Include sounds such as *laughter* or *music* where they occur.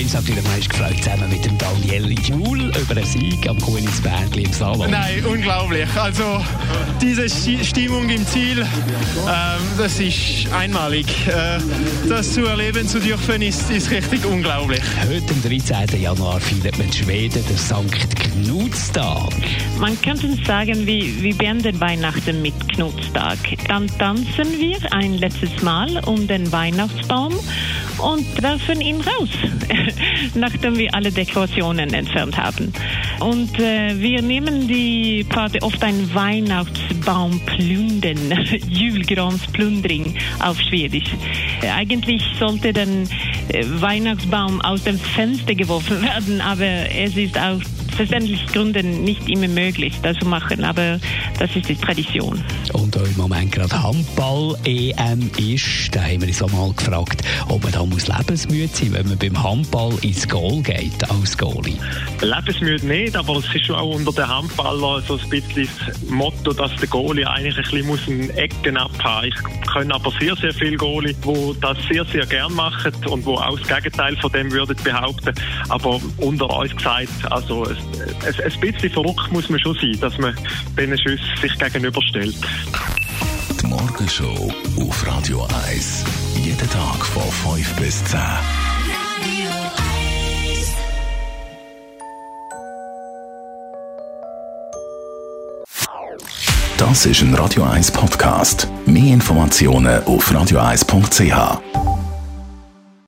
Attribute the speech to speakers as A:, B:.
A: Mails hat wieder meist gefreut, zusammen mit dem Daniel Juhl über einen Sieg am Kunisbergli im Salon.
B: Nein, unglaublich. Also diese Sti- Stimmung im Ziel, ähm, das ist einmalig. Äh, das zu erleben zu dürfen, ist, ist richtig unglaublich.
A: Heute, am 13. Januar, feiert man in Schweden den Sankt Knutstag.
C: Man könnte sagen, wir, wir beenden Weihnachten mit Knutstag. Dann tanzen wir ein letztes Mal um den Weihnachtsbaum und werfen ihn raus, *laughs* nachdem wir alle Dekorationen entfernt haben. Und äh, wir nehmen die Party oft ein Weihnachtsbaum plündern, *laughs* Julgransplundring auf Schwedisch. Äh, Eigentlich sollte der äh, Weihnachtsbaum aus dem Fenster geworfen *laughs* werden, aber es ist aus verständlichen Gründen nicht immer möglich, das zu machen, aber das ist die Tradition.
A: Und auch im Moment gerade Handball-EM ist, da haben wir uns auch mal gefragt, ob man da muss lebensmüde sein wenn man beim Handball ins Goal geht als Goalie.
D: Lebensmüde nicht, aber es ist schon auch unter den Handballern so ein bisschen das Motto, dass der Goalie eigentlich ein bisschen muss einen Ecken abhaben Ich kenne aber sehr, sehr viele Goalie, die das sehr, sehr gern machen und die auch das Gegenteil von dem würden behaupten. Aber unter uns gesagt, also es, ein bisschen verrückt muss man schon sein, dass man diesen Schüssen sich gegenüberstellt.
E: Die Morgenshow auf Radio 1. Jeden Tag von 5 bis 10. Das ist ein Radio 1 Podcast. Mehr Informationen auf radio1.ch.